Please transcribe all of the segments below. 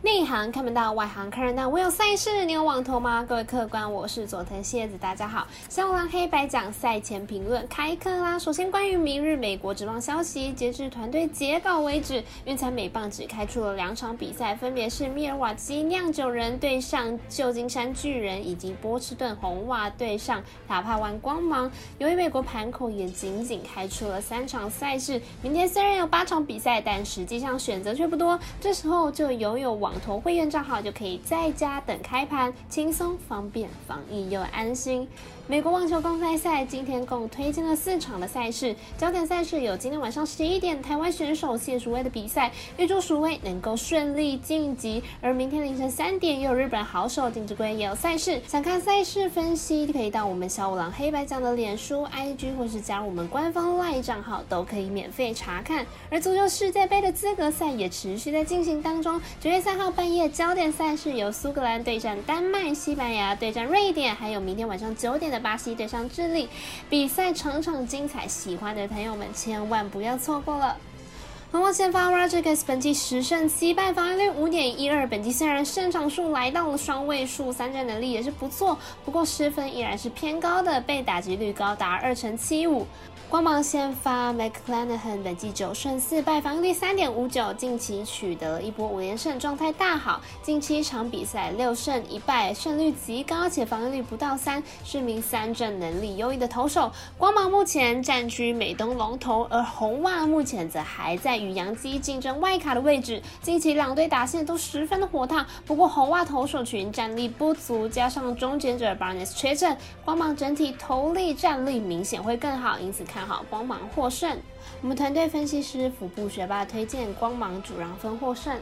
内行看不到，外行看热闹。我有赛事，你有网投吗？各位客官，我是佐藤蝎子，大家好。香港黑白奖赛前评论开课啦。首先，关于明日美国职棒消息，截至团队截稿为止，运彩美棒只开出了两场比赛，分别是密尔瓦基酿酒人对上旧金山巨人，以及波士顿红袜对上塔帕湾光芒。由于美国盘口也仅仅开出了三场赛事，明天虽然有八场比赛，但实际上选择却不多。这时候就拥有网网投会员账号，就可以在家等开盘，轻松方便，防疫又安心。美国网球公开赛今天共推荐了四场的赛事，焦点赛事有今天晚上十一点台湾选手谢淑薇的比赛，预祝淑薇能够顺利晋级。而明天凌晨三点又有日本好手丁志圭也有赛事，想看赛事分析可以到我们小五郎黑白奖的脸书、IG 或是加入我们官方 LINE 账号，都可以免费查看。而足球世界杯的资格赛也持续在进行当中，九月三号半夜焦点赛事由苏格兰对战丹麦、西班牙对战瑞典，还有明天晚上九点的。巴西对上智利，比赛场场精彩，喜欢的朋友们千万不要错过了。红袜先发 Rodriguez 本季十胜七败，防御率五点一二。本季虽然胜场数来到了双位数，三振能力也是不错，不过失分依然是偏高的，被打击率高达二成七五。光芒先发 McClanahan 本季九胜四败，防御率三点五九，近期取得一波五连胜，状态大好。近期一场比赛六胜一败，胜率极高，且防御率不到三，是名三振能力优异的投手。光芒目前占据美东龙头，而红袜目前则还在与杨基竞争外卡的位置。近期两队打线都十分的火烫，不过红袜投手群战力不足，加上终结者 Barnes 缺阵，光芒整体投力战力明显会更好，因此。看好光芒获胜，我们团队分析师腹部学霸推荐光芒主让分获胜。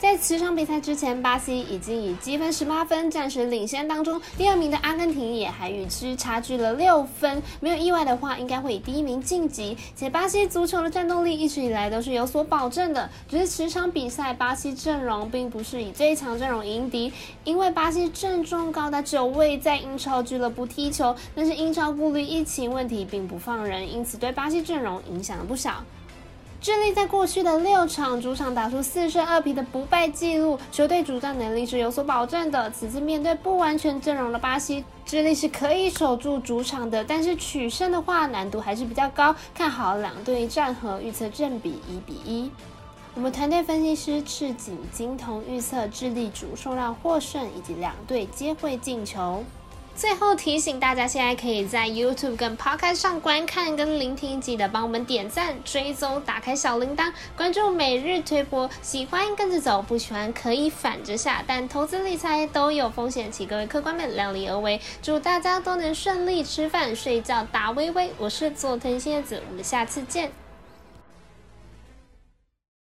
在此场比赛之前，巴西已经以积分十八分暂时领先当中，第二名的阿根廷也还与之差距了六分。没有意外的话，应该会以第一名晋级。且巴西足球的战斗力一直以来都是有所保证的，只是此场比赛巴西阵容并不是以最强阵容迎敌，因为巴西阵中高达九位在英超俱乐部踢球，但是英超顾虑疫情问题并不放人，因此对巴西阵容影响了不小。智利在过去的六场主场打出四胜二平的不败纪录，球队主战能力是有所保证的。此次面对不完全阵容的巴西，智利是可以守住主场的，但是取胜的话难度还是比较高。看好两队战和，预测正比一比一。我们团队分析师赤井金童预测智利主受让获胜，以及两队皆会进球。最后提醒大家，现在可以在 YouTube 跟 Podcast 上观看跟聆听，记得帮我们点赞、追踪、打开小铃铛、关注每日推播。喜欢跟着走，不喜欢可以反着下。但投资理财都有风险，请各位客官们量力而为。祝大家都能顺利吃饭、睡觉、打微微。我是佐藤蝎子，我们下次见。